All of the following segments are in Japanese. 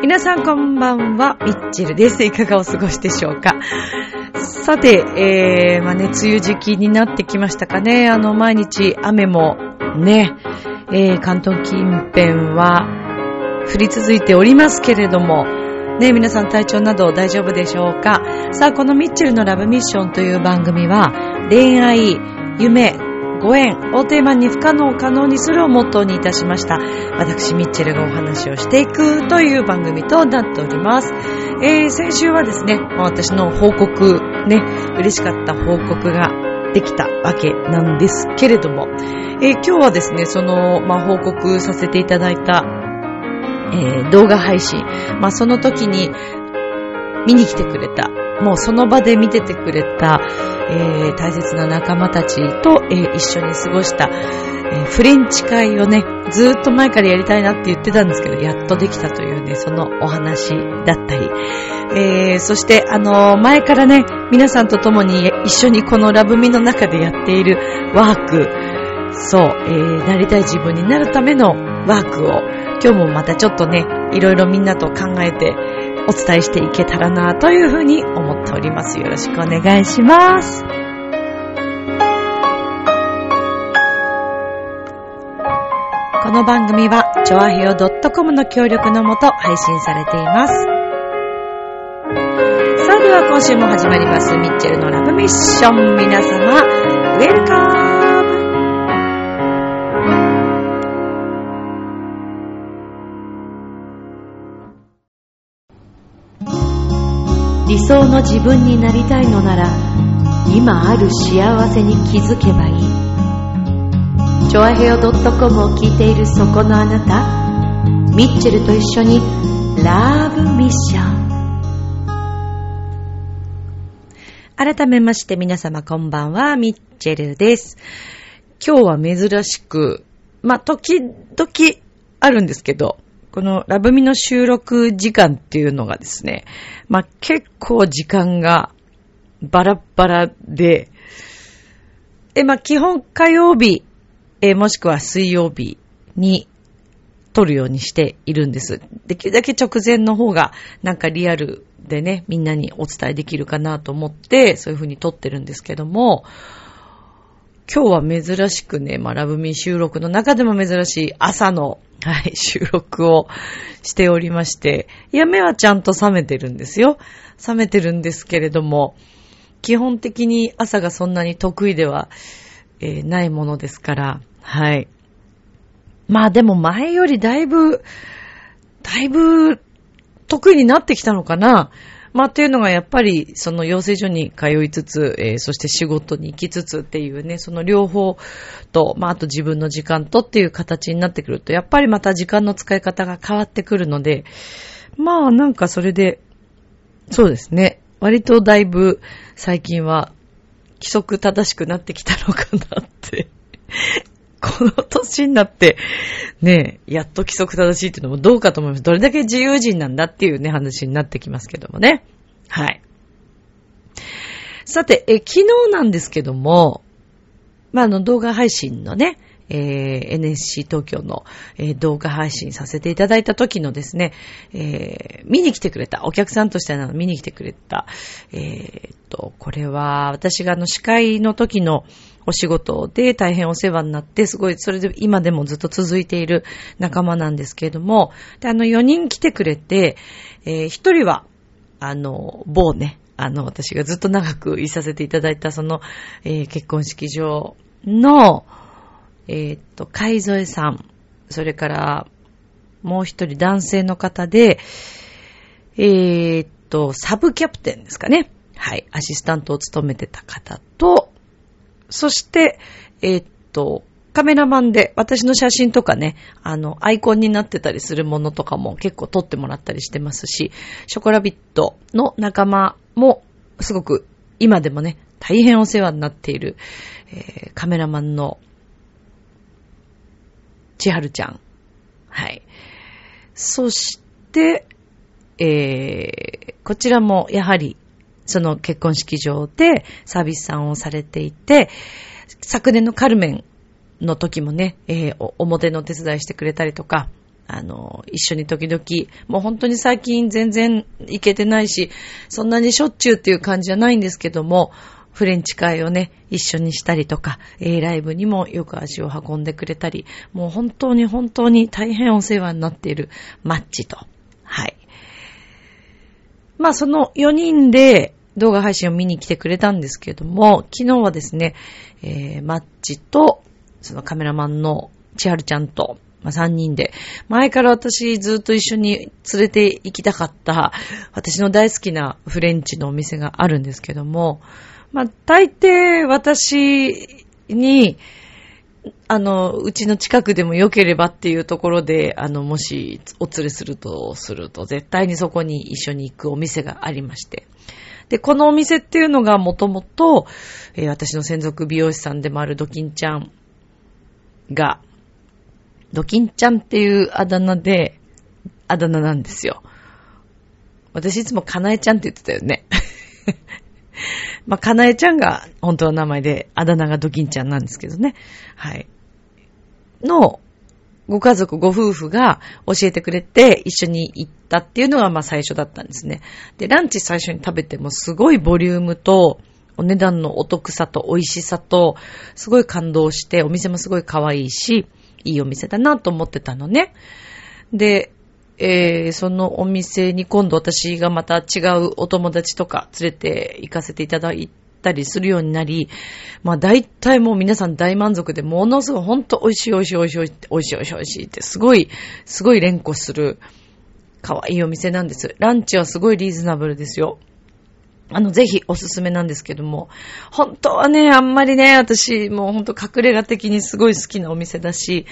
皆さんこんばんは、ミッチェルです。いかがお過ごしでしょうか？さて、えー、まあね、梅雨時期になってきましたかね。あの、毎日雨もね、えー、関東近辺は降り続いておりますけれども、ね、皆さん体調など大丈夫でしょうかさあ、このミッチェルのラブミッションという番組は、恋愛、夢、ご縁をテーマに不可能を可能にするをモットーにいたしました。私、ミッチェルがお話をしていくという番組となっております。えー、先週はですね、私の報告、ね、嬉しかった報告ができたわけなんですけれども、えー、今日はですね、その、まあ、報告させていただいた、えー、動画配信、まあ、その時に見に来てくれたもうその場で見ててくれた、えー、大切な仲間たちと、えー、一緒に過ごした、えー、フレンチ会をね、ずーっと前からやりたいなって言ってたんですけど、やっとできたというね、そのお話だったり、えー、そしてあの前からね、皆さんと共に一緒にこのラブミの中でやっているワーク、そう、えー、なりたい自分になるためのワークを、今日もまたちょっとね、いろいろみんなと考えて、お伝えしていけたらなというふうに思っております。よろしくお願いします。この番組は、ちょあへよ .com の協力のもと配信されています。さあでは今週も始まります、ミッチェルのラブミッション。皆様、ウェルカム理想の自分になりたいのなら今ある幸せに気づけばいい。チョアヘオ .com を聞いているそこのあなたミッチェルと一緒にラブミッション。改めまして皆様こんばんはミッチェルです。今日は珍しくまあ、時々あるんですけどこのラブミの収録時間っていうのがですね、まあ、結構時間がバラバラで、え、まあ、基本火曜日、え、もしくは水曜日に撮るようにしているんです。できるだけ直前の方がなんかリアルでね、みんなにお伝えできるかなと思って、そういう風に撮ってるんですけども、今日は珍しくね、まあ、ラブミー収録の中でも珍しい朝の、はい、収録をしておりまして、いや、目はちゃんと覚めてるんですよ。覚めてるんですけれども、基本的に朝がそんなに得意では、えー、ないものですから、はい。まあでも前よりだいぶ、だいぶ得意になってきたのかな。まあ、っていうのがやっぱり、その養成所に通いつつ、えー、そして仕事に行きつつっていうね、その両方と、まあ、あと自分の時間とっていう形になってくると、やっぱりまた時間の使い方が変わってくるので、まあ、なんかそれで、そうですね。割とだいぶ最近は規則正しくなってきたのかなってこの年になって、ねえやっと規則正しいっていうのもどうかと思います。どれだけ自由人なんだっていうね、話になってきますけどもね。はい。さて、え昨日なんですけども、まあ、あの動画配信のね、えー、NSC 東京の、えー、動画配信させていただいた時のですね、えー、見に来てくれた、お客さんとしての見に来てくれた、えー、と、これは私があの司会の時のお仕事で大変お世話になって、すごい、それで今でもずっと続いている仲間なんですけれども、で、あの4人来てくれて、えー、1人は、あの、某ね、あの、私がずっと長くいさせていただいた、その、えー、結婚式場の、えー、っと、海添さん、それから、もう一人男性の方で、えー、っと、サブキャプテンですかね。はい、アシスタントを務めてた方と、そして、えー、っと、カメラマンで私の写真とかね、あの、アイコンになってたりするものとかも結構撮ってもらったりしてますし、ショコラビットの仲間もすごく今でもね、大変お世話になっている、えー、カメラマンの千春ちゃん。はい。そして、えー、こちらもやはり、その結婚式場でサービスさんをされていて、昨年のカルメンの時もね、えー、表の手伝いしてくれたりとか、あの、一緒に時々、もう本当に最近全然行けてないし、そんなにしょっちゅうっていう感じじゃないんですけども、フレンチ会をね、一緒にしたりとか、え、ライブにもよく足を運んでくれたり、もう本当に本当に大変お世話になっているマッチと。はい。まあその4人で動画配信を見に来てくれたんですけれども、昨日はですね、えー、マッチと、そのカメラマンの千春ちゃんと、まあ、3人で、前から私ずっと一緒に連れて行きたかった、私の大好きなフレンチのお店があるんですけども、まあ、大抵私に、あの、うちの近くでも良ければっていうところで、あの、もしお連れするとすると、絶対にそこに一緒に行くお店がありまして。で、このお店っていうのがもともと、えー、私の専属美容師さんでもあるドキンちゃんが、ドキンちゃんっていうあだ名で、あだ名なんですよ。私いつもかなえちゃんって言ってたよね。まあ、かなえちゃんが本当の名前で、あだ名がドキンちゃんなんですけどね。はい。の、ご家族、ご夫婦が教えてくれて一緒に行ったっていうのがまあ最初だったんですね。で、ランチ最初に食べてもすごいボリュームと、お値段のお得さと美味しさと、すごい感動して、お店もすごい可愛いし、いいお店だなと思ってたのね。で、えー、そのお店に今度私がまた違うお友達とか連れて行かせていただいてたりするようになり、まあ大体もう皆さん大満足で、ものすごいほんと美味しい美味しい美味しい美味しい美味しい美味しいってすごい、すごい連呼する可愛いお店なんです。ランチはすごいリーズナブルですよ。あの、ぜひおすすめなんですけども、本当はね、あんまりね、私、もうほんと隠れ家的にすごい好きなお店だし、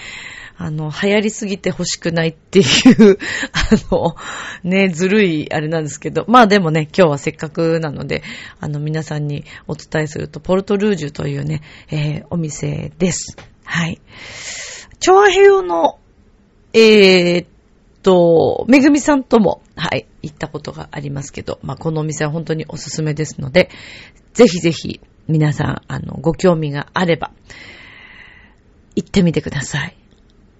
あの、流行りすぎて欲しくないっていう、あの、ね、ずるいあれなんですけど、まあでもね、今日はせっかくなので、あの、皆さんにお伝えすると、ポルトルージュというね、えー、お店です。はい。調和平の、えー、と、めぐみさんとも、はい、行ったことがありますけど、まあ、このお店は本当におすすめですので、ぜひぜひ、皆さん、あの、ご興味があれば、行ってみてください。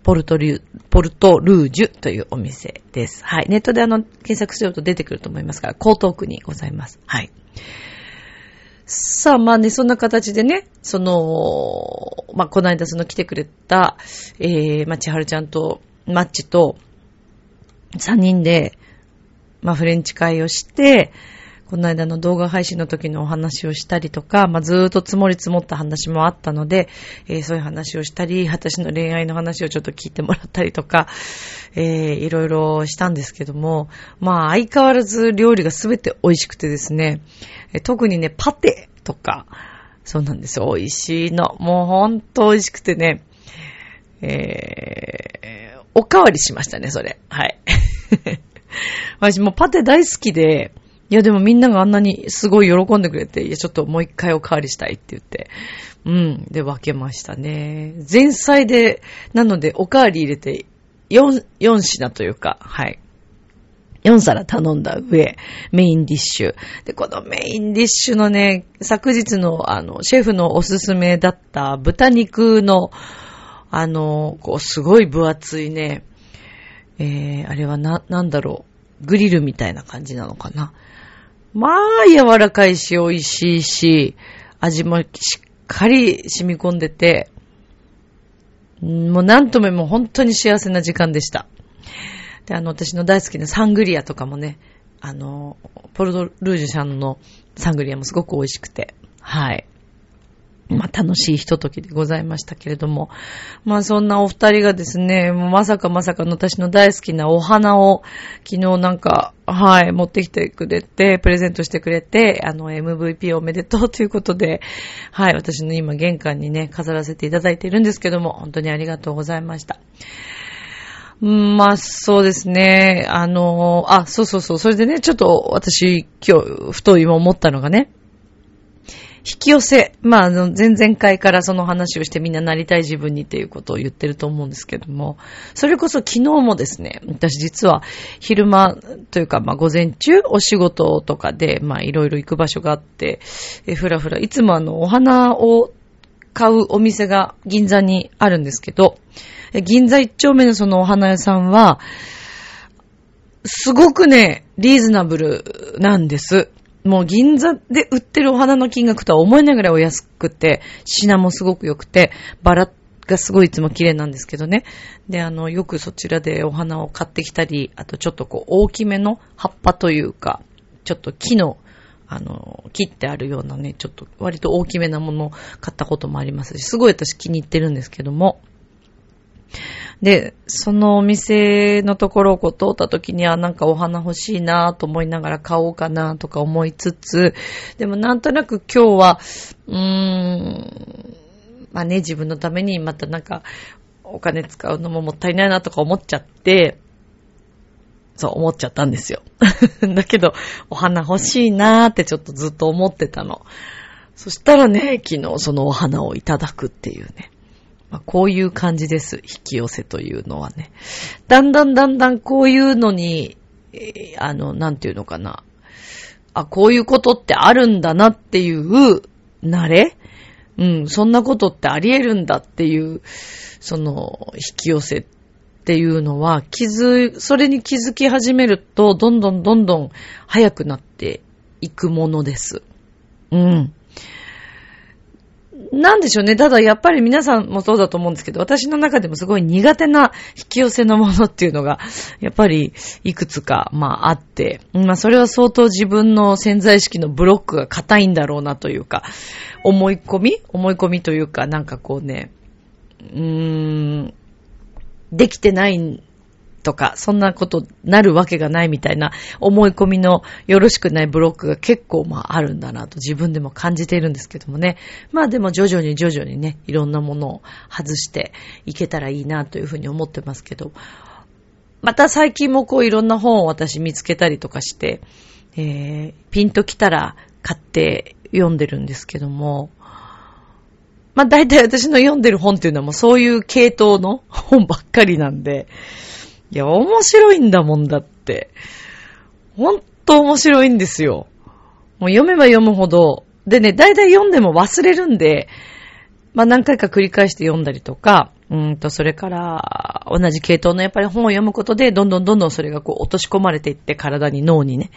ポルトリュ、ポルトルージュというお店です。はい。ネットであの、検索すると出てくると思いますから、江東区にございます。はい。さあ、まあね、そんな形でね、その、まあ、この間その来てくれた、えー、まあ、千春ちゃんと、マッチと、3人で、まあ、フレンチ会をして、この間の動画配信の時のお話をしたりとか、まあ、ずーっと積もり積もった話もあったので、えー、そういう話をしたり、私の恋愛の話をちょっと聞いてもらったりとか、えー、いろいろしたんですけども、まあ、相変わらず料理がすべて美味しくてですね、特にね、パテとか、そうなんですよ。美味しいの。もうほんと美味しくてね、えー、おかわりしましたね、それ。はい。私もパテ大好きで、いやでもみんながあんなにすごい喜んでくれて、いやちょっともう一回おかわりしたいって言って、うん、で分けましたね。前菜で、なのでおかわり入れて4、4品というか、はい。4皿頼んだ上、メインディッシュ。で、このメインディッシュのね、昨日のあの、シェフのおすすめだった豚肉の、あの、こう、すごい分厚いね、えー、あれはな、なんだろう。グリルみたいな感じなのかな。まあ、柔らかいし、美味しいし、味もしっかり染み込んでて、もうなんとももう本当に幸せな時間でした。で、あの、私の大好きなサングリアとかもね、あの、ポルドルージュさんのサングリアもすごく美味しくて、はい。まあ、楽しいひとときでございましたけれども。まあ、そんなお二人がですね、もうまさかまさかの私の大好きなお花を昨日なんか、はい、持ってきてくれて、プレゼントしてくれて、あの、MVP おめでとうということで、はい、私の今玄関にね、飾らせていただいているんですけども、本当にありがとうございました。まあ、そうですね。あの、あ、そうそうそう。それでね、ちょっと私、今日、ふと今思ったのがね、引き寄せ。まあ、あの、前々回からその話をしてみんななりたい自分にっていうことを言ってると思うんですけども、それこそ昨日もですね、私実は昼間というか、まあ午前中お仕事とかで、まあいろいろ行く場所があって、えふらふら、いつもあの、お花を買うお店が銀座にあるんですけど、銀座一丁目のそのお花屋さんは、すごくね、リーズナブルなんです。もう銀座で売ってるお花の金額とは思えないぐらいお安くて、品もすごく良くて、バラがすごいいつも綺麗なんですけどね。で、あの、よくそちらでお花を買ってきたり、あとちょっとこう大きめの葉っぱというか、ちょっと木のあの、切ってあるようなね、ちょっと割と大きめなものを買ったこともありますし、すごい私気に入ってるんですけども。で、そのお店のところをこう通った時にはなんかお花欲しいなと思いながら買おうかなとか思いつつ、でもなんとなく今日は、うーん、まあね、自分のためにまたなんかお金使うのももったいないなとか思っちゃって、そう思っちゃったんですよ。だけど、お花欲しいなーってちょっとずっと思ってたの。そしたらね、昨日そのお花をいただくっていうね。まあ、こういう感じです。引き寄せというのはね。だんだんだんだんこういうのに、あの、なんていうのかな。あ、こういうことってあるんだなっていう慣れ？うん、そんなことってあり得るんだっていう、その、引き寄せっていうのは、気づ、それに気づき始めると、どんどんどんどん早くなっていくものです。うん。なんでしょうね。ただやっぱり皆さんもそうだと思うんですけど、私の中でもすごい苦手な引き寄せのものっていうのが、やっぱりいくつか、まああって、まあそれは相当自分の潜在意識のブロックが硬いんだろうなというか、思い込み思い込みというか、なんかこうね、うーん、できてないとか、そんなことなるわけがないみたいな思い込みのよろしくないブロックが結構まああるんだなと自分でも感じているんですけどもね。まあでも徐々に徐々にね、いろんなものを外していけたらいいなというふうに思ってますけど、また最近もこういろんな本を私見つけたりとかして、えー、ピンと来たら買って読んでるんですけども、まあ大体私の読んでる本っていうのはもうそういう系統の本ばっかりなんで、いや、面白いんだもんだって。ほんと面白いんですよ。もう読めば読むほど、でね、大体読んでも忘れるんで、まあ何回か繰り返して読んだりとか、うんと、それから、同じ系統のやっぱり本を読むことで、どんどんどんどんそれがこう落とし込まれていって、体に脳にね。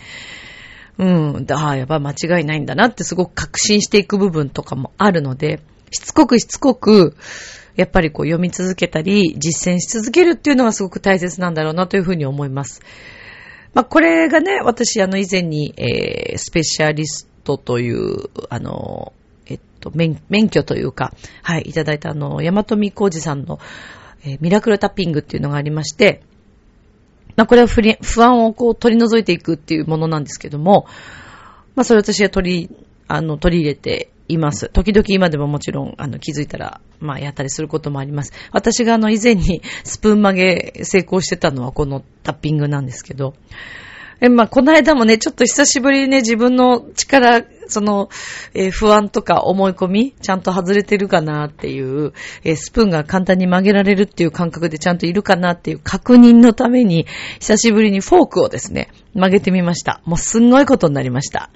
うん、ああ、やっぱ間違いないんだなってすごく確信していく部分とかもあるので、しつこくしつこく、やっぱりこう読み続けたり、実践し続けるっていうのがすごく大切なんだろうなというふうに思います。まあ、これがね、私、あの、以前に、えー、スペシャリストという、あの、えっと、免免許というか、はい、いただいたあの、山富浩二さんの、えー、ミラクルタッピングっていうのがありまして、まあ、これは不安をこう取り除いていくっていうものなんですけども、まあ、それ私は取り、あの、取り入れています。時々今でももちろん、あの、気づいたら、まあ、やったりすることもあります。私があの、以前にスプーン曲げ成功してたのはこのタッピングなんですけど、え、まあ、この間もね、ちょっと久しぶりにね、自分の力、その、えー、不安とか思い込み、ちゃんと外れてるかなっていう、えー、スプーンが簡単に曲げられるっていう感覚でちゃんといるかなっていう確認のために、久しぶりにフォークをですね、曲げてみました。もうすんごいことになりました。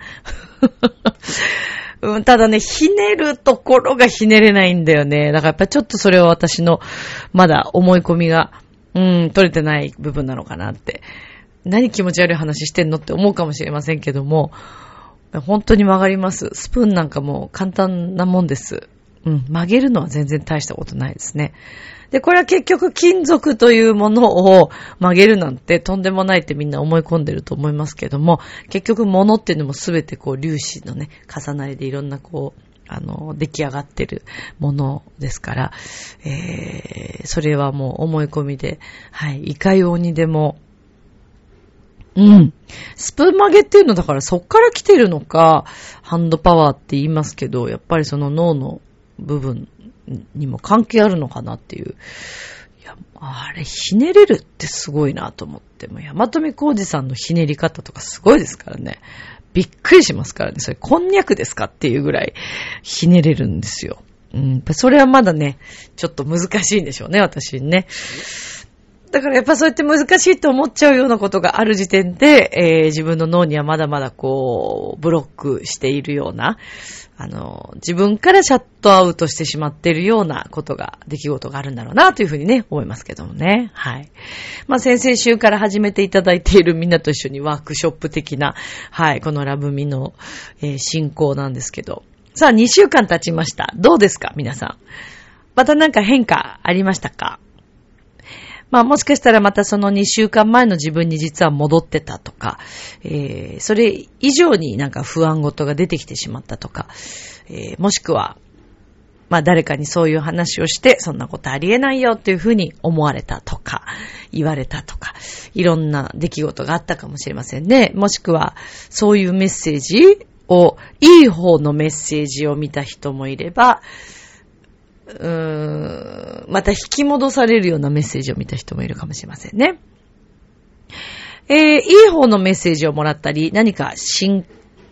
うん、ただね、ひねるところがひねれないんだよね。だからやっぱちょっとそれは私の、まだ思い込みが、うん、取れてない部分なのかなって。何気持ち悪い話してんのって思うかもしれませんけども、本当に曲がります。スプーンなんかも簡単なもんです。うん、曲げるのは全然大したことないですね。で、これは結局金属というものを 曲げるなんてとんでもないってみんな思い込んでると思いますけども、結局物っていうのもすべてこう粒子のね、重なりでいろんなこう、あの、出来上がってるものですから、えー、それはもう思い込みで、はい、いかようにでも、うん。スプーン曲げっていうのだからそっから来てるのか、ハンドパワーって言いますけど、やっぱりその脳の部分にも関係あるのかなっていう。いや、あれ、ひねれるってすごいなと思って。もう、山富浩二さんのひねり方とかすごいですからね。びっくりしますからね。それ、こんにゃくですかっていうぐらいひねれるんですよ。うん、それはまだね、ちょっと難しいんでしょうね、私ね。だからやっぱそうやって難しいと思っちゃうようなことがある時点で、えー、自分の脳にはまだまだこう、ブロックしているような、あの、自分からシャットアウトしてしまっているようなことが、出来事があるんだろうな、というふうにね、思いますけどもね。はい。まあ、先々週から始めていただいているみんなと一緒にワークショップ的な、はい、このラブミの、えー、進行なんですけど。さあ、2週間経ちました。どうですか皆さん。またなんか変化ありましたか？まあもしかしたらまたその2週間前の自分に実は戻ってたとか、えー、それ以上になんか不安事が出てきてしまったとか、えー、もしくは、まあ誰かにそういう話をして、そんなことありえないよっていうふうに思われたとか、言われたとか、いろんな出来事があったかもしれませんね。もしくは、そういうメッセージを、いい方のメッセージを見た人もいれば、うーん、また引き戻されるようなメッセージを見た人もいるかもしれませんね。えー、いい方のメッセージをもらったり、何か進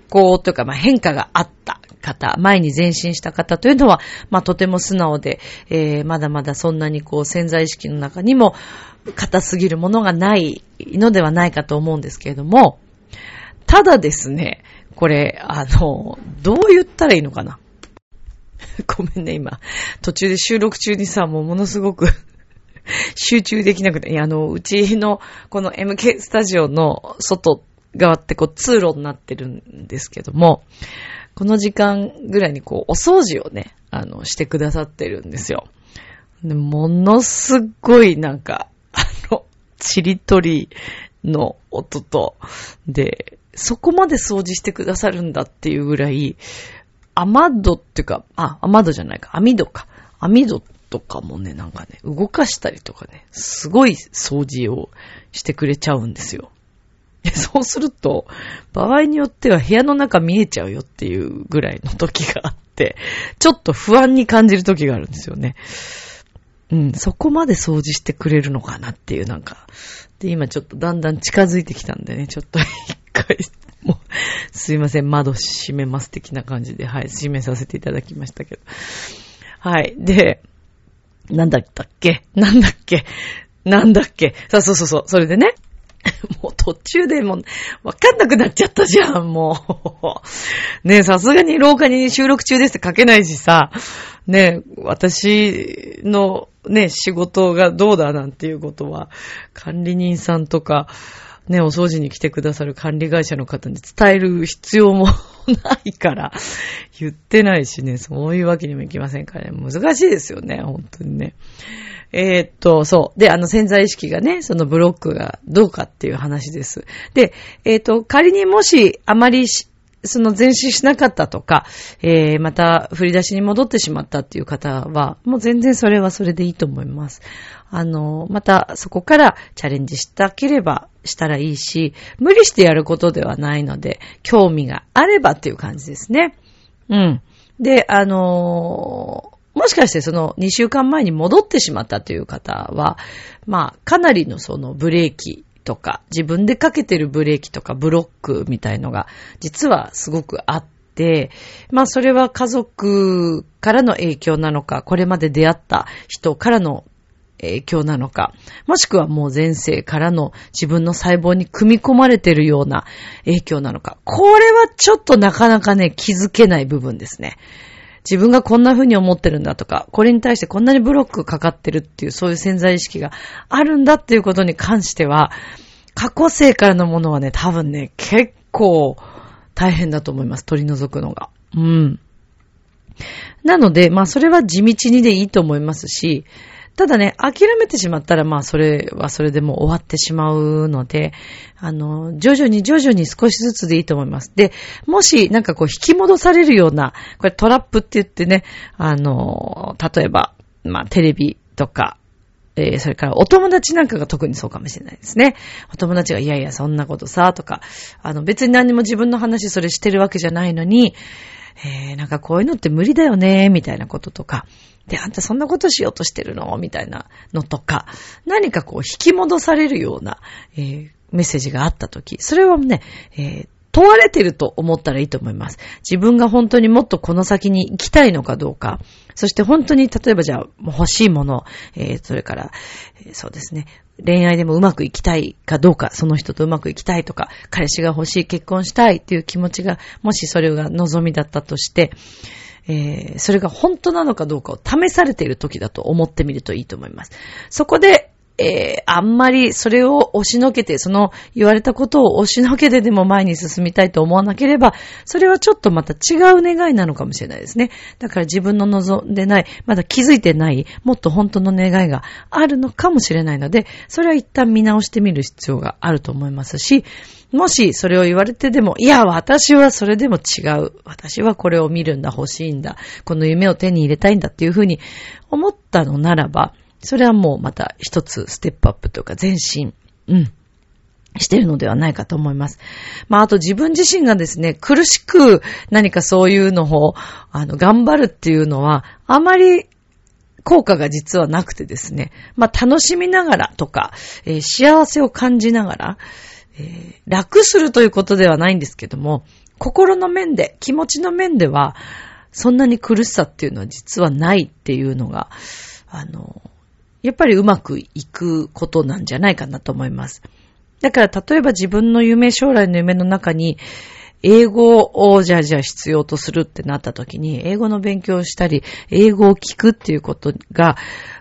行というか、まあ、変化があった方、前に前進した方というのは、まあ、とても素直で、えー、まだまだそんなにこう潜在意識の中にも硬すぎるものがないのではないかと思うんですけれども、ただですね、これ、あの、どう言ったらいいのかな ごめんね、今。途中で収録中にさ、もうものすごく 集中できなくて、いや、あの、うちの、この MK スタジオの外側ってこう通路になってるんですけども、この時間ぐらいにこう、お掃除をね、あの、してくださってるんですよ。でものすっごいなんか、あの、ちりとりの音と、で、そこまで掃除してくださるんだっていうぐらい、雨戸っていうか、あ、雨戸じゃないか、網戸か。網戸とかもね、なんかね、動かしたりとかね、すごい掃除をしてくれちゃうんですよ。そうすると、場合によっては部屋の中見えちゃうよっていうぐらいの時があって、ちょっと不安に感じる時があるんですよね。うん、そこまで掃除してくれるのかなっていうなんか。で、今ちょっとだんだん近づいてきたんでね、ちょっと一回もう、すいません、窓閉めます的な感じで、はい、閉めさせていただきましたけど。はい。で、なんだったっけ？なんだっけ？なんだっけ？さあ、そうそうそう。それでね。もう途中でもう、わかんなくなっちゃったじゃん、もう。ね、さすがに廊下に収録中ですって書けないしさ、ね、私のね、仕事がどうだなんていうことは、管理人さんとか、ね、お掃除に来てくださる管理会社の方に伝える必要もないから、言ってないしね、そういうわけにもいきませんからね、難しいですよね、本当にね。えー、っと、そう。で、あの潜在意識がね、そのブロックがどうかっていう話です。で、えー、っと、仮にもしあまりその前進しなかったとか、えー、また振り出しに戻ってしまったっていう方は、もう全然それはそれでいいと思います。あの、またそこからチャレンジしたければしたらいいし、無理してやることではないので、興味があればっていう感じですね。うん。で、あの、もしかしてその2週間前に戻ってしまったという方は、まあ、かなりのそのブレーキとか、自分でかけてるブレーキとかブロックみたいのが、実はすごくあって、まあそれは家族からの影響なのか、これまで出会った人からの影響なのか、もしくはもう前世からの自分の細胞に組み込まれてるような影響なのか、これはちょっとなかなかね、気づけない部分ですね。自分がこんな風に思ってるんだとか、これに対してこんなにブロックかかってるっていう、そういう潜在意識があるんだっていうことに関しては、過去生からのものはね、多分ね、結構大変だと思います。取り除くのが。うん。なので、まあそれは地道にでいいと思いますし、ただね、諦めてしまったら、まあ、それはそれでも終わってしまうので、あの、徐々に徐々に少しずつでいいと思います。で、もし、なんかこう、引き戻されるような、これトラップって言ってね、あの、例えば、まあ、テレビとか、えー、それからお友達なんかが特にそうかもしれないですね。お友達が、いやいや、そんなことさ、とか、あの、別に何も自分の話それしてるわけじゃないのに、えー、なんかこういうのって無理だよね、みたいなこととか、で、あんたそんなことしようとしてるの？みたいなのとか、何かこう引き戻されるような、えー、メッセージがあったとき、それはね、えー、問われてると思ったらいいと思います。自分が本当にもっとこの先に行きたいのかどうか。そして本当に、例えばじゃあ、欲しいもの、えー、それから、えー、そうですね、恋愛でもうまくいきたいかどうか、その人とうまくいきたいとか、彼氏が欲しい、結婚したいっていう気持ちが、もしそれが望みだったとして、えー、それが本当なのかどうかを試されている時だと思ってみるといいと思います。そこで、えー、あんまりそれを押しのけて、その言われたことを押しのけてでも前に進みたいと思わなければ、それはちょっとまた違う願いなのかもしれないですね。だから自分の望んでない、まだ気づいてない、もっと本当の願いがあるのかもしれないので、それは一旦見直してみる必要があると思いますし、もしそれを言われてでも、いや、私はそれでも違う。私はこれを見るんだ、欲しいんだ。この夢を手に入れたいんだっていうふうに思ったのならば、それはもうまた一つステップアップというか前進、うん、してるのではないかと思います。まあ、あと自分自身がですね、苦しく何かそういうのを、あの、頑張るっていうのは、あまり効果が実はなくてですね、まあ、楽しみながらとか、えー、幸せを感じながら、えー、楽するということではないんですけども、心の面で、気持ちの面では、そんなに苦しさっていうのは実はないっていうのが、あの、やっぱりうまくいくことなんじゃないかなと思います。だから例えば自分の夢、将来の夢の中に、英語をじゃあじゃあ必要とするってなった時に、英語の勉強をしたり、英語を聞くっていうことが、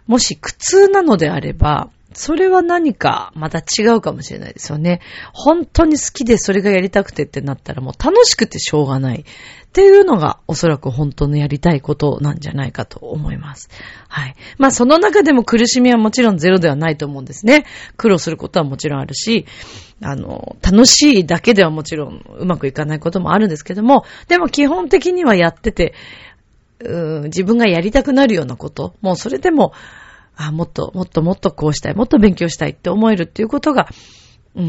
もし苦痛なのであれば、それは何かまた違うかもしれないですよね。本当に好きでそれがやりたくてってなったらもう楽しくてしょうがない。っていうのがおそらく本当のやりたいことなんじゃないかと思います。はい。まあその中でも苦しみはもちろんゼロではないと思うんですね。苦労することはもちろんあるし、あの、楽しいだけではもちろんうまくいかないこともあるんですけども、でも基本的にはやってて、うん自分がやりたくなるようなこと、もうそれでも、あ、もっと、もっともっとこうしたい、もっと勉強したいって思えるっていうことが、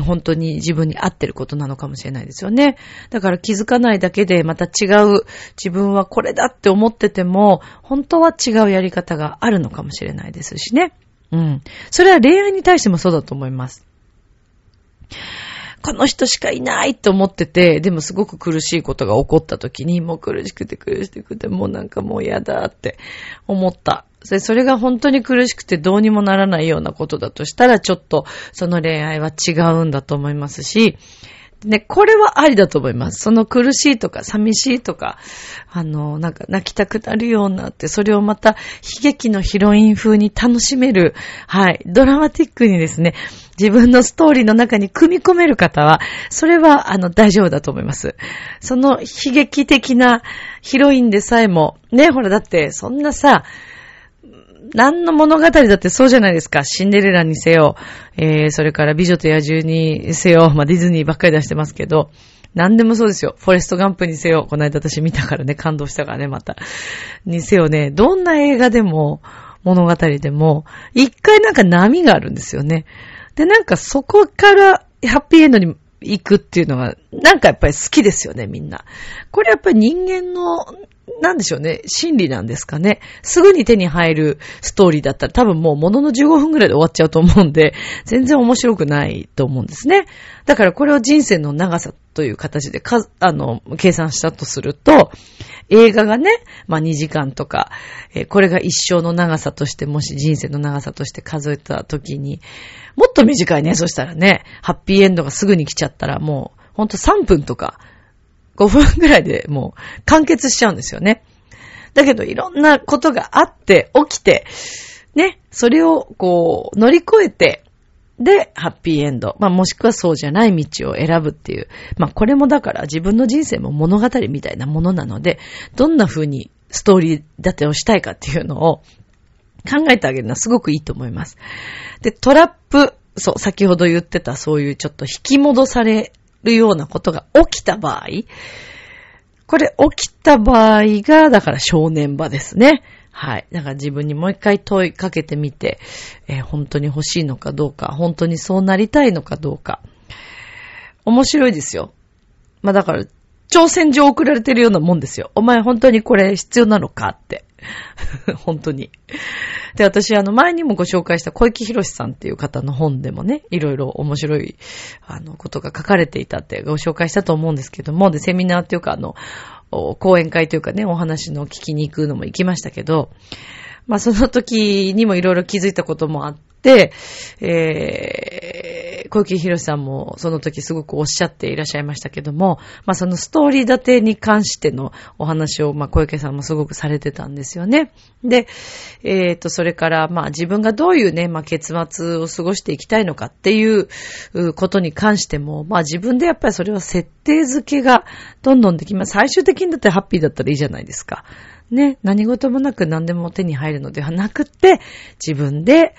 本当に自分に合ってることなのかもしれないですよね。だから気づかないだけでまた違う自分はこれだって思ってても、本当は違うやり方があるのかもしれないですしね。うん。それは恋愛に対してもそうだと思います。この人しかいないと思ってて、でもすごく苦しいことが起こった時に、もう苦しくて苦しくて、もうなんかもう嫌だって思ったそれが本当に苦しくてどうにもならないようなことだとしたら、ちょっとその恋愛は違うんだと思いますし、ね、これはありだと思います。その苦しいとか寂しいとか、あの、なんか泣きたくなるようなって、それをまた悲劇のヒロイン風に楽しめる、はい、ドラマティックにですね、自分のストーリーの中に組み込める方は、それは、あの、大丈夫だと思います。その悲劇的なヒロインでさえも、ね、ほら、だって、そんなさ、何の物語だってそうじゃないですか。シンデレラにせよ、えー、それから美女と野獣にせよ、まあ、ディズニーばっかり出してますけど、何でもそうですよ。フォレストガンプにせよ、この間私見たからね、感動したからね、また。にせよね、どんな映画でも、物語でも、一回なんか波があるんですよね。で、なんかそこからハッピーエンドに行くっていうのが、なんかやっぱり好きですよね、みんな。これやっぱり人間のなんでしょうね、心理なんですかね。すぐに手に入るストーリーだったら多分もうものの15分くらいで終わっちゃうと思うんで、全然面白くないと思うんですね。だからこれを人生の長さという形でか、あの、計算したとすると、映画がね、まあ2時間とか、えー、これが一生の長さとして、もし人生の長さとして数えたときに、もっと短いね、そしたらね、ハッピーエンドがすぐに来ちゃったらもう、ほんと3分とか、5分ぐらいでもう完結しちゃうんですよね。だけどいろんなことがあって、起きて、ね、それをこう乗り越えて、で、ハッピーエンド。まあ、もしくはそうじゃない道を選ぶっていう。まあ、これもだから自分の人生も物語みたいなものなので、どんな風にストーリー立てをしたいかっていうのを考えてあげるのはすごくいいと思います。で、トラップ、そう、先ほど言ってたそういうちょっと引き戻されるようなことが起きた場合、これ起きた場合が、だから正念場ですね。はい。だから自分にもう一回問いかけてみて、えー、本当に欲しいのかどうか、本当にそうなりたいのかどうか。面白いですよ。まあだから、挑戦状送られてるようなもんですよ。お前本当にこれ必要なのかって。本当に。で、私、あの、前にもご紹介した小池博さんっていう方の本でもね、いろいろ面白い、あの、ことが書かれていたってご紹介したと思うんですけども、で、セミナーっていうか、あの、講演会というかね、お話の聞きに行くのも行きましたけど、まあ、その時にもいろいろ気づいたこともあって、えー、小池博さんもその時すごくおっしゃっていらっしゃいましたけども、まあ、そのストーリー立てに関してのお話を、まあ、小池さんもすごくされてたんですよね。で、えっ、ー、と、それから、まあ、自分がどういうね、まあ、結末を過ごしていきたいのかっていうことに関しても、まあ、自分でやっぱりそれは設定付けがどんどんできます。最終的にだってハッピーだったらいいじゃないですか。ね、何事もなく何でも手に入るのではなくって、自分で、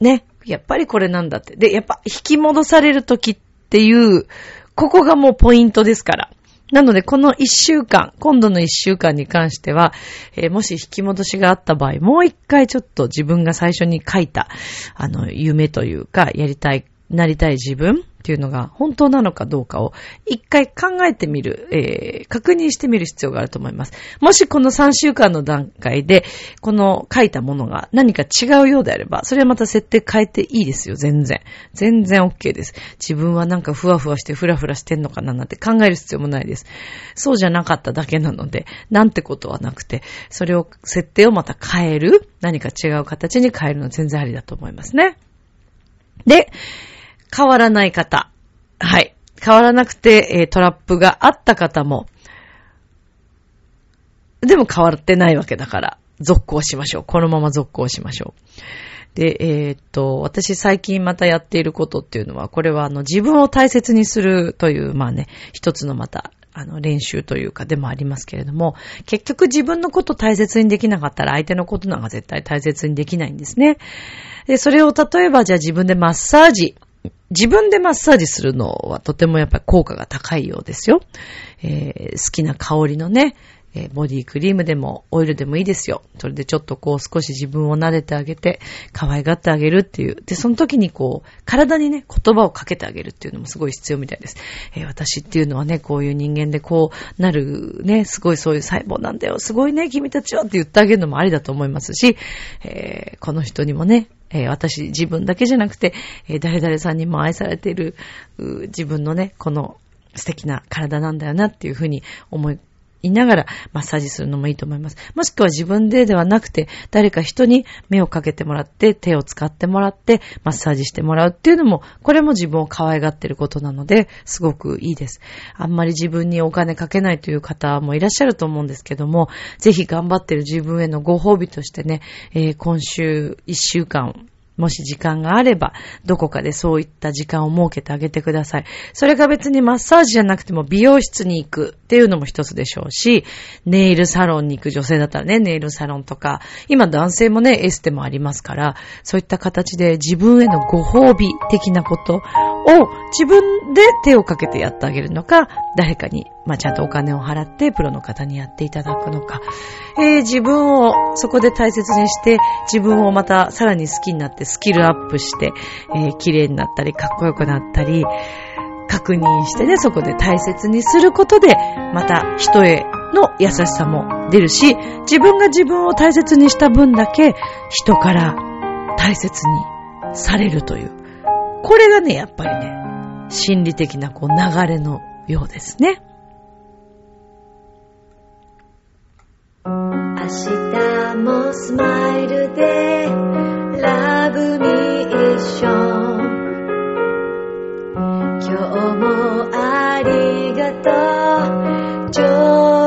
ね、やっぱりこれなんだって。で、やっぱ引き戻される時っていう、ここがもうポイントですから。なので、この一週間、今度の一週間に関しては、えー、もし引き戻しがあった場合、もう一回ちょっと自分が最初に書いた、あの、夢というか、やりたい、なりたい自分っていうのが本当なのかどうかを一回考えてみる、えー、確認してみる必要があると思います。もしこの3週間の段階で、この書いたものが何か違うようであれば、それはまた設定変えていいですよ、全然。全然 OK です。自分はなんかふわふわしてふらふらしてんのかななんて考える必要もないです。そうじゃなかっただけなので、なんてことはなくて、それを、設定をまた変える、何か違う形に変えるの全然ありだと思いますね。で、変わらない方。はい。変わらなくて、えー、トラップがあった方も、でも変わってないわけだから、続行しましょう。このまま続行しましょう。で、えー、っと、私最近またやっていることっていうのは、これはあの自分を大切にするという、まあね、一つのまた、あの練習というかでもありますけれども、結局自分のこと大切にできなかったら相手のことなんか絶対大切にできないんですね。で、それを例えばじゃあ自分でマッサージ自分でマッサージするのはとてもやっぱり効果が高いようですよ。えー、好きな香りのね、えー、ボディクリームでもオイルでもいいですよ。それでちょっとこう少し自分を撫でてあげて、可愛がってあげるっていう。で、その時にこう、体にね、言葉をかけてあげるっていうのもすごい必要みたいです。えー、私っていうのはね、こういう人間でこうなるね、すごいそういう細胞なんだよ。すごいね、君たちはって言ってあげるのもありだと思いますし、えー、この人にもね、えー、私自分だけじゃなくて、えー、誰々さんにも愛されている、自分のね、この素敵な体なんだよなっていうふうに思いいながらマッサージするのもいいと思います。もしくは自分でではなくて、誰か人に目をかけてもらって、手を使ってもらって、マッサージしてもらうっていうのも、これも自分を可愛がってることなので、すごくいいです。あんまり自分にお金かけないという方もいらっしゃると思うんですけども、ぜひ頑張ってる自分へのご褒美としてね、えー、今週1週間、もし時間があれば、どこかでそういった時間を設けてあげてください。それが別にマッサージじゃなくても美容室に行くっていうのも一つでしょうし、ネイルサロンに行く女性だったらね、ネイルサロンとか、今男性もね、エステもありますから、そういった形で自分へのご褒美的なことを自分で手をかけてやってあげるのか、誰かに、まあ、ちゃんとお金を払ってプロの方にやっていただくのか、えー、自分をそこで大切にして、自分をまたさらに好きになってスキルアップして、えー、綺麗になったり、かっこよくなったり、確認してね、そこで大切にすることで、また人への優しさも出るし、自分が自分を大切にした分だけ、人から大切にされるという。これがね、やっぱりね、心理的なこう流れのようですね。明日もスマイルでラブミッション今日もありがとう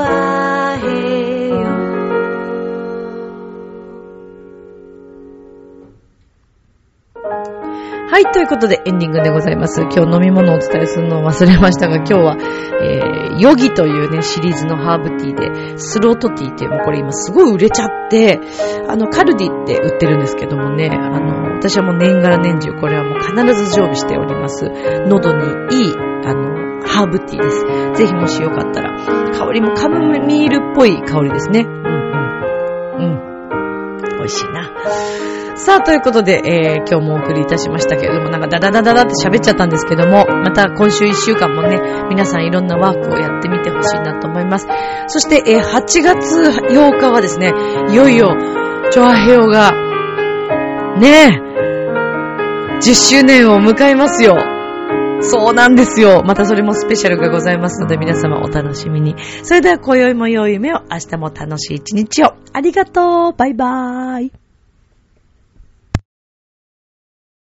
はい、ということでエンディングでございます。今日飲み物をお伝えするのを忘れましたが、今日は、えー、ヨギというね、シリーズのハーブティーで、スロートティーっていうのこれ今すごい売れちゃって、あの、カルディって売ってるんですけどもね、あの、私はもう年がら年中これはもう必ず常備しております。喉にいい、あの、ハーブティーです。ぜひもしよかったら、香りもカムミールっぽい香りですね。うんうん。うん。美味しいな。さあ、ということで、えー、今日もお送りいたしましたけれども、なんかダダダダダって喋っちゃったんですけども、また今週1週間もね、皆さんいろんなワークをやってみてほしいなと思います。そして、えー、8月8日はですね、いよいよ、チョアヘオが、ねえ、10周年を迎えますよ。そうなんですよ。またそれもスペシャルがございますので皆様お楽しみに。それでは今宵も良い夢を、明日も楽しい一日を。ありがとう。バイバーイ。